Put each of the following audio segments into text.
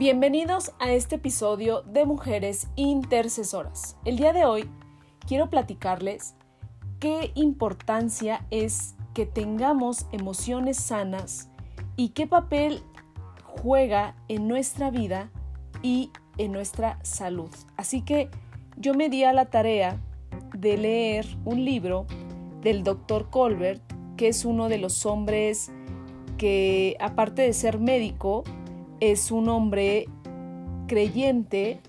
Bienvenidos a este episodio de Mujeres Intercesoras. El día de hoy quiero platicarles qué importancia es que tengamos emociones sanas y qué papel juega en nuestra vida y en nuestra salud. Así que yo me di a la tarea de leer un libro del doctor Colbert, que es uno de los hombres que, aparte de ser médico, es un hombre creyente,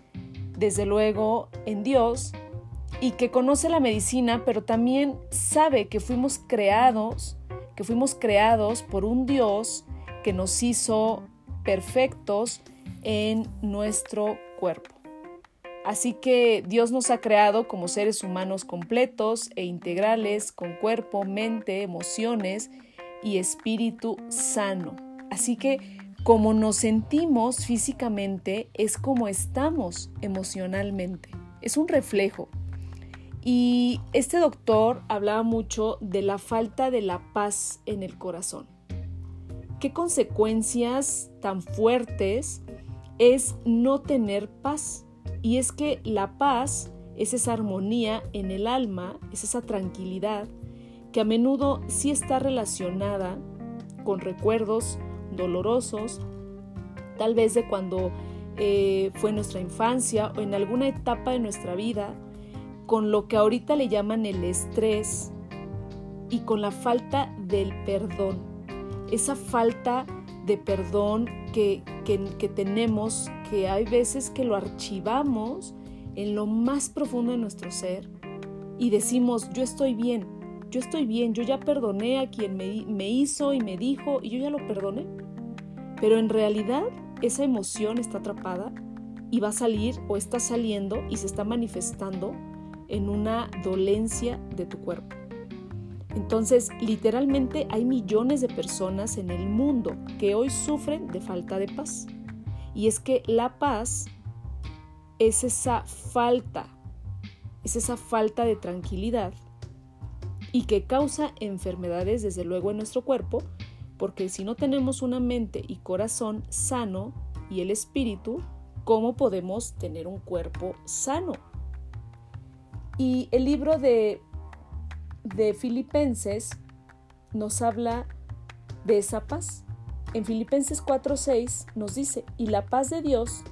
desde luego, en Dios y que conoce la medicina, pero también sabe que fuimos creados, que fuimos creados por un Dios que nos hizo perfectos en nuestro cuerpo. Así que Dios nos ha creado como seres humanos completos e integrales, con cuerpo, mente, emociones y espíritu sano. Así que como nos sentimos físicamente es como estamos emocionalmente. Es un reflejo. Y este doctor hablaba mucho de la falta de la paz en el corazón. ¿Qué consecuencias tan fuertes es no tener paz? Y es que la paz es esa armonía en el alma, es esa tranquilidad que a menudo sí está relacionada con recuerdos dolorosos, tal vez de cuando eh, fue nuestra infancia o en alguna etapa de nuestra vida, con lo que ahorita le llaman el estrés y con la falta del perdón. Esa falta de perdón que, que tenemos, que hay veces que lo archivamos en lo más profundo de nuestro ser y decimos, yo estoy bien, yo estoy bien, yo ya perdoné a quien me, hizo y me dijo y yo ya lo perdoné. Pero en realidad esa emoción está atrapada y va a salir o está saliendo y se está manifestando en una dolencia de tu cuerpo. Entonces, literalmente hay millones de personas en el mundo que hoy sufren de falta de paz. Y es que la paz es esa falta, es esa falta de tranquilidad y que causa enfermedades desde luego en nuestro cuerpo, porque si no tenemos una mente y corazón sano y el espíritu, ¿cómo podemos tener un cuerpo sano? Y el libro de, de Filipenses nos habla de esa paz. En Filipenses 4:6 nos dice, y la paz de Dios,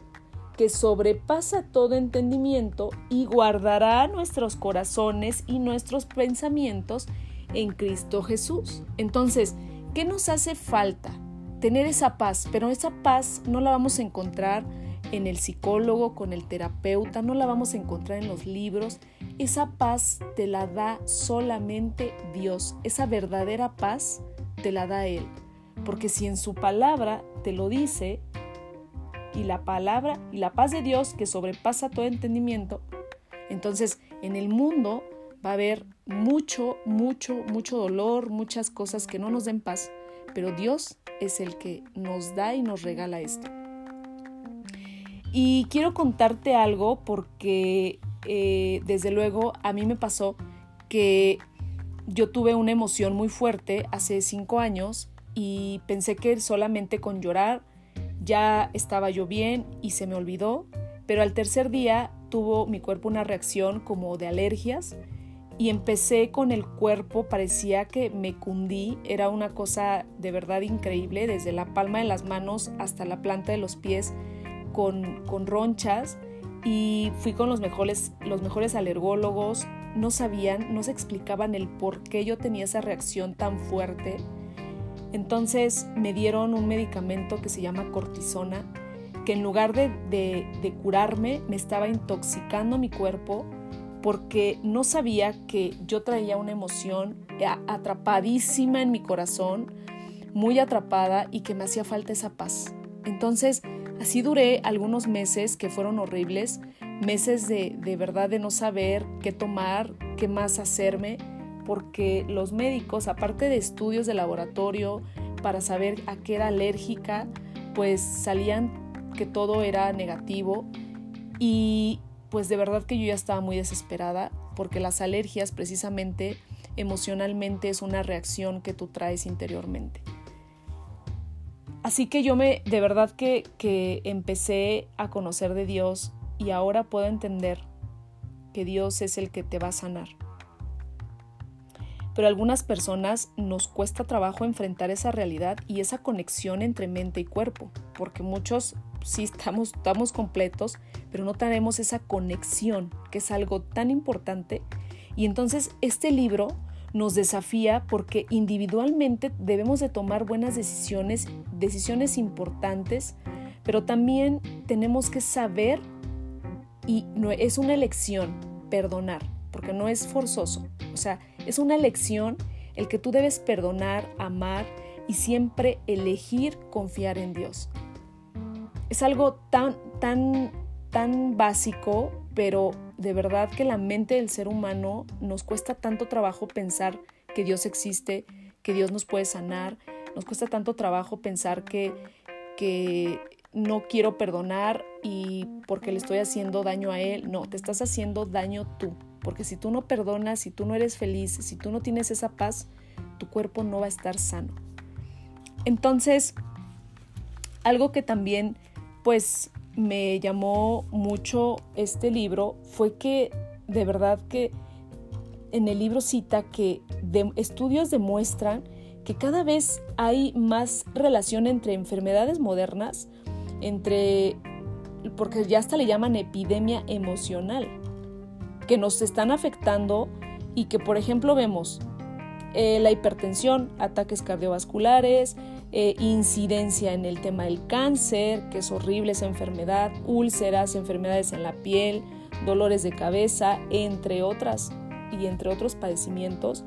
que sobrepasa todo entendimiento y guardará nuestros corazones y nuestros pensamientos en Cristo Jesús. Entonces, ¿Qué nos hace falta? Tener esa paz, pero esa paz no la vamos a encontrar en el psicólogo, con el terapeuta, no la vamos a encontrar en los libros. Esa paz te la da solamente Dios. Esa verdadera paz te la da Él. Porque si en su palabra te lo dice, y la palabra y la paz de Dios que sobrepasa todo entendimiento, entonces en el mundo va a haber mucho, mucho, mucho dolor, muchas cosas que no nos den paz, pero Dios es el que nos da y nos regala esto. Y quiero contarte algo porque eh, desde luego a mí me pasó que yo tuve una emoción muy fuerte hace cinco años y pensé que solamente con llorar ya estaba yo bien y se me olvidó, pero al tercer día tuvo mi cuerpo una reacción como de alergias y empecé con el cuerpo, parecía que me cundí, era una cosa de verdad increíble, desde la palma de las manos hasta la planta de los pies con, con ronchas y fui con los mejores, los mejores alergólogos, no sabían, no se explicaban el por qué yo tenía esa reacción tan fuerte. Entonces me dieron un medicamento que se llama cortisona, que en lugar de, de, curarme me estaba intoxicando mi cuerpo porque no sabía que yo traía una emoción atrapadísima en mi corazón, muy atrapada y que me hacía falta esa paz. Entonces, así duré algunos meses que fueron horribles, meses de, de verdad de no saber qué tomar, qué más hacerme, porque los médicos, aparte de estudios de laboratorio para saber a qué era alérgica, pues salían que todo era negativo y pues de verdad que yo ya estaba muy desesperada porque las alergias precisamente emocionalmente es una reacción que tú traes interiormente. Así que yo me, de verdad que, que empecé a conocer de Dios y ahora puedo entender que Dios es el que te va a sanar. Pero a algunas personas nos cuesta trabajo enfrentar esa realidad y esa conexión entre mente y cuerpo, porque muchos sí estamos, estamos completos, pero no tenemos esa conexión, que es algo tan importante. Y entonces este libro nos desafía porque individualmente debemos de tomar buenas decisiones, decisiones importantes, pero también tenemos que saber y no, es una elección perdonar, porque no es forzoso. O sea, es una elección el que tú debes perdonar, amar y siempre elegir confiar en Dios. Es algo tan, tan, tan básico, pero de verdad que la mente del ser humano nos cuesta tanto trabajo pensar que Dios existe, que Dios nos puede sanar, nos cuesta tanto trabajo pensar que, que no quiero perdonar y porque le estoy haciendo daño a Él. No, te estás haciendo daño tú, porque si tú no perdonas, si tú no eres feliz, si tú no tienes esa paz, tu cuerpo no va a estar sano. Entonces, algo que también pues me llamó mucho este libro fue que de verdad que en el libro cita que estudios demuestran que cada vez hay más relación entre enfermedades modernas, entre, porque ya hasta le llaman epidemia emocional, que nos están afectando y que por ejemplo vemos eh, la hipertensión, ataques cardiovasculares, eh, incidencia en el tema del cáncer, que es horrible esa enfermedad, úlceras, enfermedades en la piel, dolores de cabeza, entre otras y entre otros padecimientos,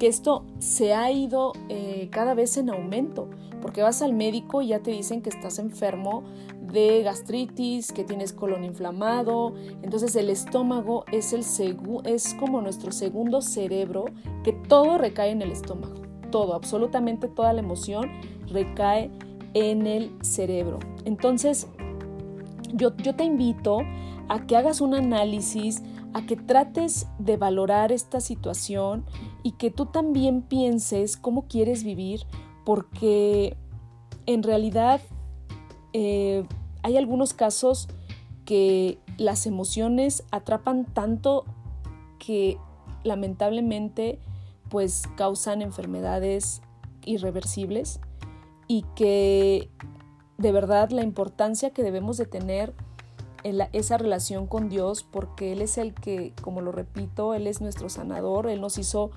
que esto se ha ido eh, cada vez en aumento, porque vas al médico y ya te dicen que estás enfermo de gastritis, que tienes colon inflamado, entonces el estómago es, el es como nuestro segundo cerebro, que todo recae en el estómago, todo, absolutamente toda la emoción recae en el cerebro. Entonces, yo, yo te invito a que hagas un análisis, a que trates de valorar esta situación y que tú también pienses cómo quieres vivir, porque en realidad eh, hay algunos casos que las emociones atrapan tanto que lamentablemente pues causan enfermedades irreversibles y que de verdad la importancia que debemos de tener en esa relación con Dios, porque Él es el que, como lo repito, Él es nuestro sanador, Él nos hizo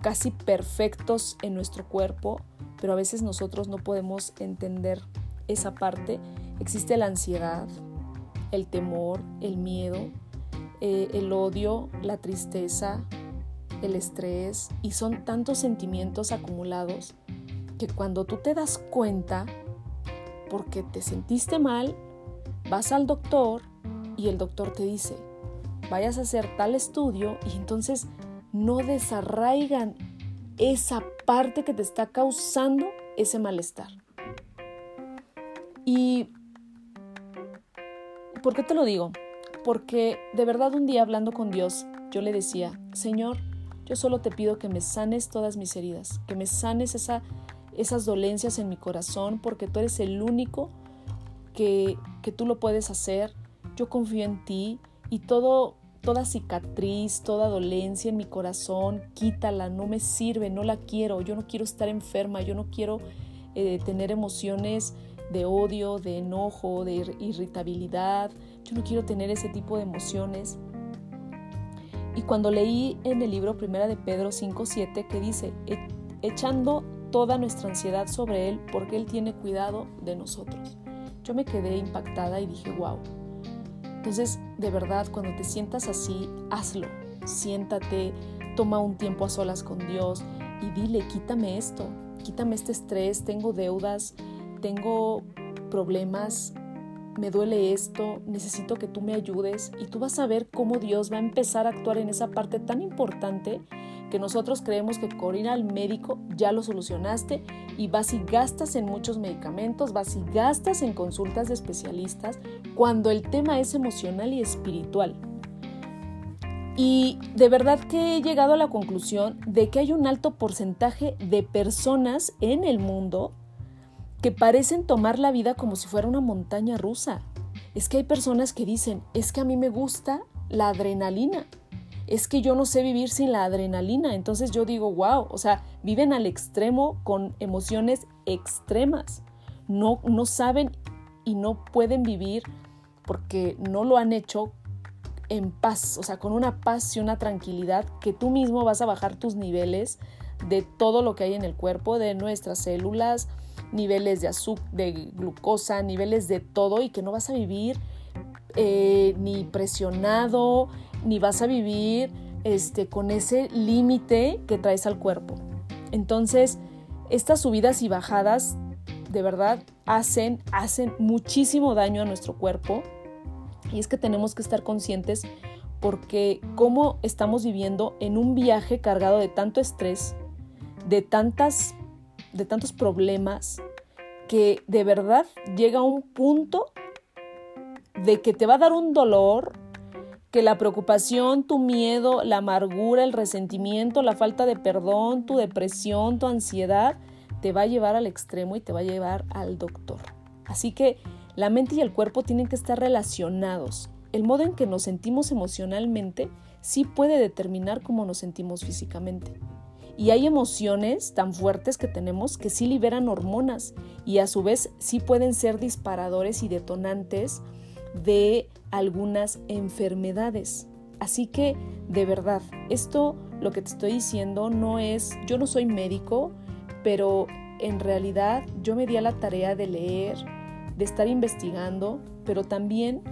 casi perfectos en nuestro cuerpo, pero a veces nosotros no podemos entender esa parte. Existe la ansiedad, el temor, el miedo, eh, el odio, la tristeza, el estrés, y son tantos sentimientos acumulados que cuando tú te das cuenta, porque te sentiste mal, vas al doctor y el doctor te dice, vayas a hacer tal estudio y entonces no desarraigan esa parte que te está causando ese malestar. ¿Y por qué te lo digo? Porque de verdad un día hablando con Dios, yo le decía, Señor, yo solo te pido que me sanes todas mis heridas, que me sanes esa esas dolencias en mi corazón porque tú eres el único que, que tú lo puedes hacer. Yo confío en ti y todo, toda cicatriz, toda dolencia en mi corazón, quítala, no me sirve, no la quiero, yo no quiero estar enferma, yo no quiero eh, tener emociones de odio, de enojo, de irritabilidad, yo no quiero tener ese tipo de emociones. Y cuando leí en el libro Primera de Pedro 5.7 que dice, e, echando toda nuestra ansiedad sobre Él porque Él tiene cuidado de nosotros. Yo me quedé impactada y dije, wow. Entonces, de verdad, cuando te sientas así, hazlo. Siéntate, toma un tiempo a solas con Dios y dile, quítame esto, quítame este estrés, tengo deudas, tengo problemas, me duele esto, necesito que tú me ayudes y tú vas a ver cómo Dios va a empezar a actuar en esa parte tan importante que nosotros creemos que con ir al médico ya lo solucionaste y vas y gastas en muchos medicamentos, vas y gastas en consultas de especialistas cuando el tema es emocional y espiritual. Y de verdad que he llegado a la conclusión de que hay un alto porcentaje de personas en el mundo que parecen tomar la vida como si fuera una montaña rusa. Es que hay personas que dicen, es que a mí me gusta la adrenalina, es que yo no sé vivir sin la adrenalina. Entonces yo digo, wow, o sea, viven al extremo con emociones extremas. No, no saben y no pueden vivir porque no lo han hecho en paz, o sea, con una paz y una tranquilidad que tú mismo vas a bajar tus niveles de todo lo que hay en el cuerpo, de nuestras células, niveles de azúcar, de glucosa, niveles de todo y que no vas a vivir eh, ni presionado, ni vas a vivir este, con ese límite que traes al cuerpo. Entonces, estas subidas y bajadas de verdad hacen, hacen muchísimo daño a nuestro cuerpo y es que tenemos que estar conscientes porque cómo estamos viviendo en un viaje cargado de tanto estrés, de tantas de tantos problemas que de verdad llega a un punto de que te va a dar un dolor, que la preocupación, tu miedo, la amargura, el resentimiento, la falta de perdón, tu depresión, tu ansiedad, te va a llevar al extremo y te va a llevar al doctor. Así que la mente y el cuerpo tienen que estar relacionados. El modo en que nos sentimos emocionalmente sí puede determinar cómo nos sentimos físicamente. Y hay emociones tan fuertes que tenemos que sí liberan hormonas y a su vez sí pueden ser disparadores y detonantes de algunas enfermedades. Así que, de verdad, esto lo que te estoy diciendo no es, yo no soy médico, pero en realidad yo me di a la tarea de leer, de estar investigando, pero también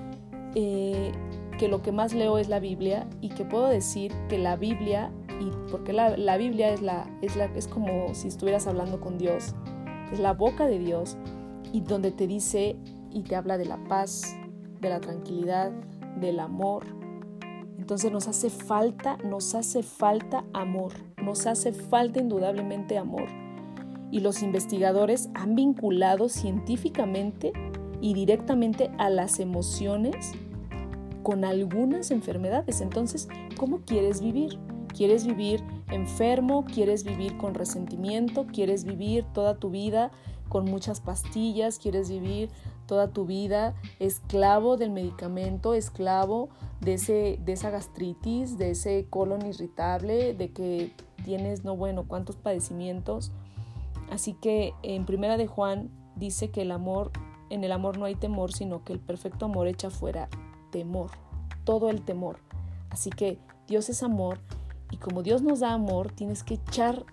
eh, que lo que más leo es la Biblia y que puedo decir que la Biblia y porque la, Biblia es, la, es, la, es como si estuvieras hablando con Dios, es la boca de Dios y donde te dice y te habla de la paz, de la tranquilidad, del amor. Entonces nos hace falta, nos hace falta amor, nos hace falta indudablemente amor. Y los investigadores han vinculado científicamente y directamente a las emociones con algunas enfermedades. Entonces, ¿cómo quieres vivir? ¿Quieres vivir enfermo? ¿Quieres vivir con resentimiento? ¿Quieres vivir toda tu vida con muchas pastillas? ¿Quieres vivir toda tu vida esclavo del medicamento, esclavo de, ese, de esa gastritis, de ese colon irritable, de que tienes no bueno cuántos padecimientos? Así que en Primera de Juan dice que el amor, en el amor no hay temor, sino que el perfecto amor echa fuera temor, todo el temor. Así que Dios es amor y como Dios nos da amor, tienes que echar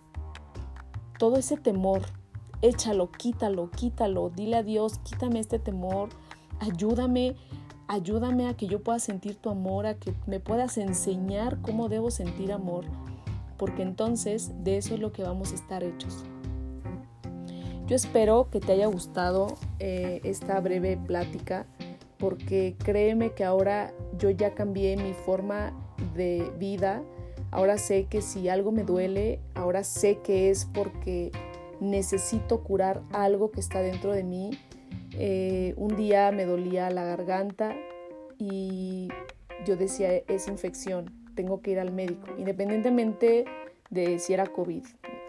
todo ese temor. Échalo, quítalo, quítalo. Dile a Dios, quítame este temor. Ayúdame, ayúdame a que yo pueda sentir tu amor, a que me puedas enseñar cómo debo sentir amor. Porque entonces de eso es lo que vamos a estar hechos. Yo espero que te haya gustado eh, esta breve plática porque créeme que ahora yo ya cambié mi forma de vida Ahora sé que si algo me duele, ahora sé que es porque necesito curar algo que está dentro de mí. Eh, un día me dolía la garganta y yo decía, es infección, tengo que ir al médico, independientemente de si era COVID.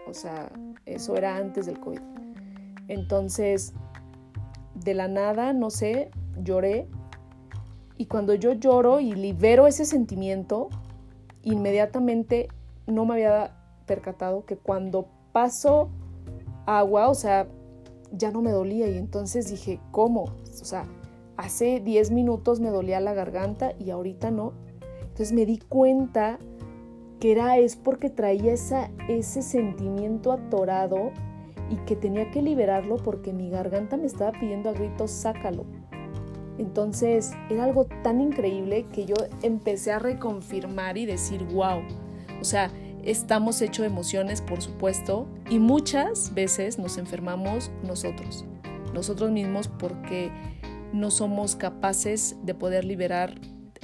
O sea, eso era antes del COVID. Entonces, de la nada, no sé, lloré. Y cuando yo lloro y libero ese sentimiento, inmediatamente no me había percatado que cuando paso agua, o sea, ya no me dolía y entonces dije, ¿cómo? O sea, hace 10 minutos me dolía la garganta y ahorita no. Entonces me di cuenta que era es porque traía ese sentimiento atorado y que tenía que liberarlo porque mi garganta me estaba pidiendo a gritos, sácalo. Entonces era algo tan increíble que yo empecé a reconfirmar y decir, wow, o sea, estamos hechos de emociones, por supuesto, y muchas veces nos enfermamos nosotros, nosotros mismos porque no somos capaces de poder liberar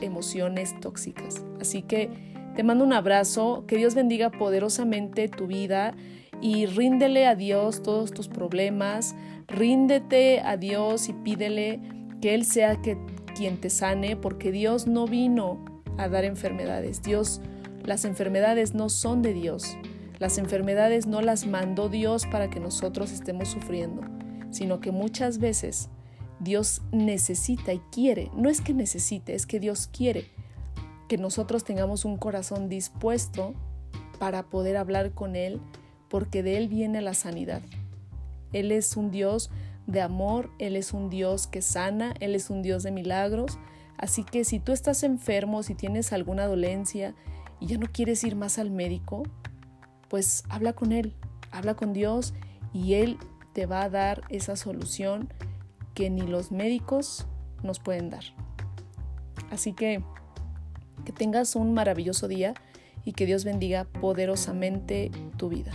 emociones tóxicas. Así que te mando un abrazo, que Dios bendiga poderosamente tu vida y ríndele a Dios todos tus problemas, ríndete a Dios y pídele que Él sea que, quien te sane, porque Dios no vino a dar enfermedades. Dios, las enfermedades no son de Dios. Las enfermedades no las mandó Dios para que nosotros estemos sufriendo. sino que muchas veces Dios necesita y quiere, no es que necesite, es que Dios quiere que nosotros tengamos un corazón dispuesto para poder hablar con Él, porque de Él viene la sanidad. Él es un Dios de amor, Él es un Dios que sana, Él es un Dios de milagros. Así que si tú estás enfermo, si tienes alguna dolencia y ya no quieres ir más al médico, pues habla con Él, habla con Dios y Él te va a dar esa solución que ni los médicos nos pueden dar. Así que que tengas un maravilloso día y que Dios bendiga poderosamente tu vida.